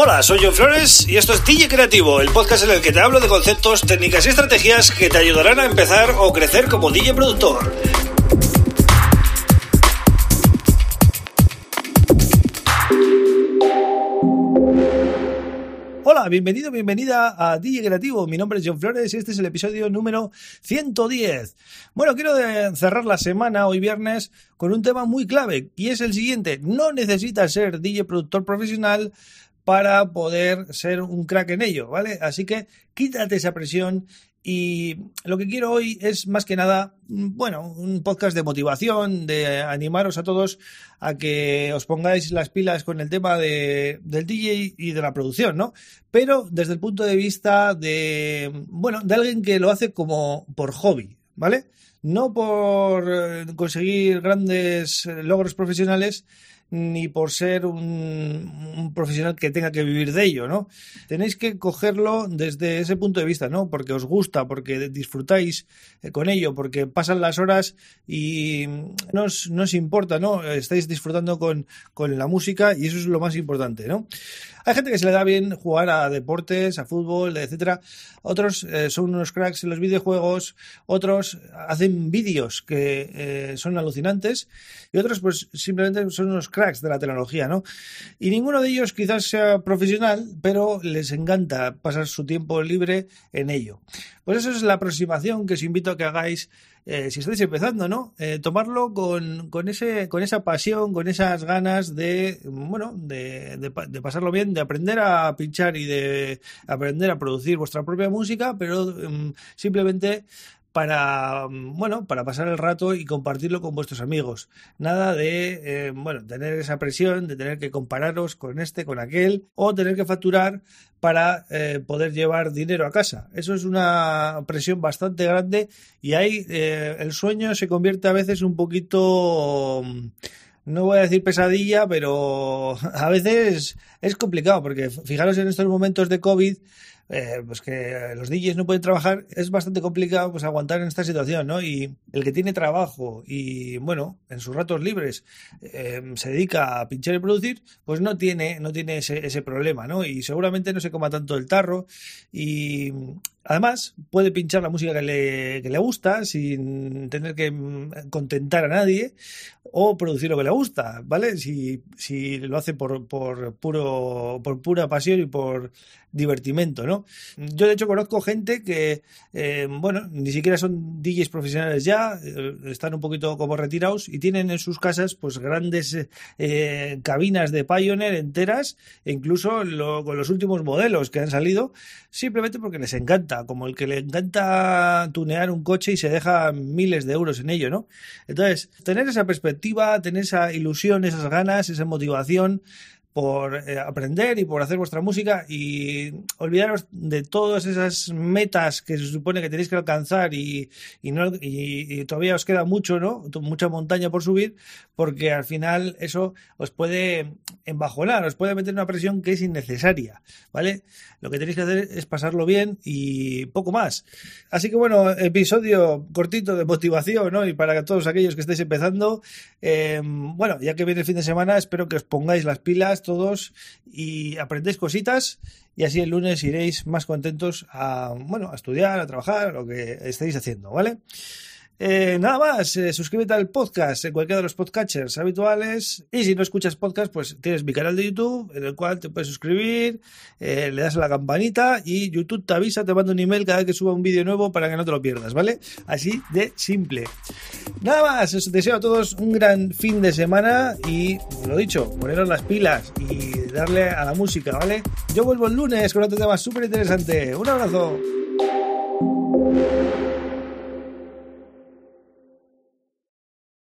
Hola, soy John Flores y esto es DJ Creativo, el podcast en el que te hablo de conceptos, técnicas y estrategias que te ayudarán a empezar o crecer como DJ productor. Hola, bienvenido, bienvenida a DJ Creativo. Mi nombre es John Flores y este es el episodio número 110. Bueno, quiero cerrar la semana, hoy viernes, con un tema muy clave y es el siguiente. No necesitas ser DJ productor profesional para poder ser un crack en ello, ¿vale? Así que quítate esa presión y lo que quiero hoy es más que nada, bueno, un podcast de motivación, de animaros a todos a que os pongáis las pilas con el tema de, del DJ y de la producción, ¿no? Pero desde el punto de vista de, bueno, de alguien que lo hace como por hobby, ¿vale? No por eh, conseguir grandes logros profesionales, ni por ser un, profesional que tenga que vivir de ello, ¿no? Tenéis que cogerlo desde ese punto de vista, ¿no? Porque os gusta, porque disfrutáis eh, con ello, porque pasan las horas y no os, no os importa, ¿no? Estáis disfrutando con, con la música y eso es lo más importante, ¿no? Hay gente que se le da bien jugar a deportes, a fútbol, etcétera. Otros eh, son unos cracks en los videojuegos, otros hacen vídeos que eh, son alucinantes y otros pues simplemente son unos cracks de la tecnología, ¿no? Y ninguno de ellos quizás sea profesional, pero les encanta pasar su tiempo libre en ello. Pues eso es la aproximación que os invito a que hagáis eh, si estáis empezando, ¿no? Eh, tomarlo con, con, ese, con esa pasión, con esas ganas de, bueno, de, de, pasarlo bien, de aprender a pinchar y de aprender a producir vuestra propia música, pero mm, simplemente para, bueno, para pasar el rato y compartirlo con vuestros amigos. Nada de, eh, bueno, tener esa presión de tener que compararos con este, con aquel, o tener que facturar para eh, poder llevar dinero a casa. Eso es una presión bastante grande y ahí eh, el sueño se convierte a veces un poquito no voy a decir pesadilla, pero a veces es complicado, porque fijaros en estos momentos de COVID, eh, pues que los DJs no pueden trabajar, es bastante complicado pues aguantar en esta situación, ¿no? Y el que tiene trabajo y, bueno, en sus ratos libres eh, se dedica a pinchar y producir, pues no tiene, no tiene ese, ese problema, ¿no? Y seguramente no se coma tanto el tarro y Además, puede pinchar la música que le, que le, gusta sin tener que mm, contentar a nadie o producir lo que le gusta, ¿vale? Si, si lo hace por, por, puro, por pura pasión y por divertimento, ¿no? Yo, de hecho, conozco gente que, eh, bueno, ni siquiera son DJs profesionales ya, eh, están un poquito como retirados y tienen en sus casas, pues, grandes eh, cabinas de Pioneer enteras, e incluso con los últimos modelos que han salido, simplemente porque les encanta como el que le encanta tunear un coche y se deja miles de euros en ello, ¿no? Entonces, tener esa perspectiva, tener esa ilusión, esas ganas, esa motivación, por eh, aprender y por hacer vuestra música y olvidaros de todas esas metas que se supone que tenéis que alcanzar y, no, y, todavía os queda mucho, ¿no? Mucha montaña por subir, porque al final eso os puede embajonar, os puede meter una presión que es innecesaria, ¿vale? Lo que tenéis que hacer es pasarlo bien y poco más. Así que bueno, episodio cortito de motivación, ¿no? Y para todos aquellos que estáis empezando, eh, bueno, ya que viene el fin de semana, espero que os pongáis las pilas todos y aprendéis cositas y así el lunes iréis más contentos a, bueno, a estudiar, a trabajar, lo que estéis haciendo, ¿vale? Eh, nada más, eh, suscríbete al podcast en cualquiera de los podcatchers habituales. Y si no escuchas podcast, pues tienes mi canal de YouTube en el cual te puedes suscribir, eh, le das a la campanita y YouTube te avisa, te manda un email cada vez que suba un vídeo nuevo para que no te lo pierdas, ¿vale? Así de simple. Nada más, os deseo a todos un gran fin de semana y, lo dicho, poneros las pilas y darle a la música, ¿vale? Yo vuelvo el lunes con otro tema súper interesante. Un abrazo.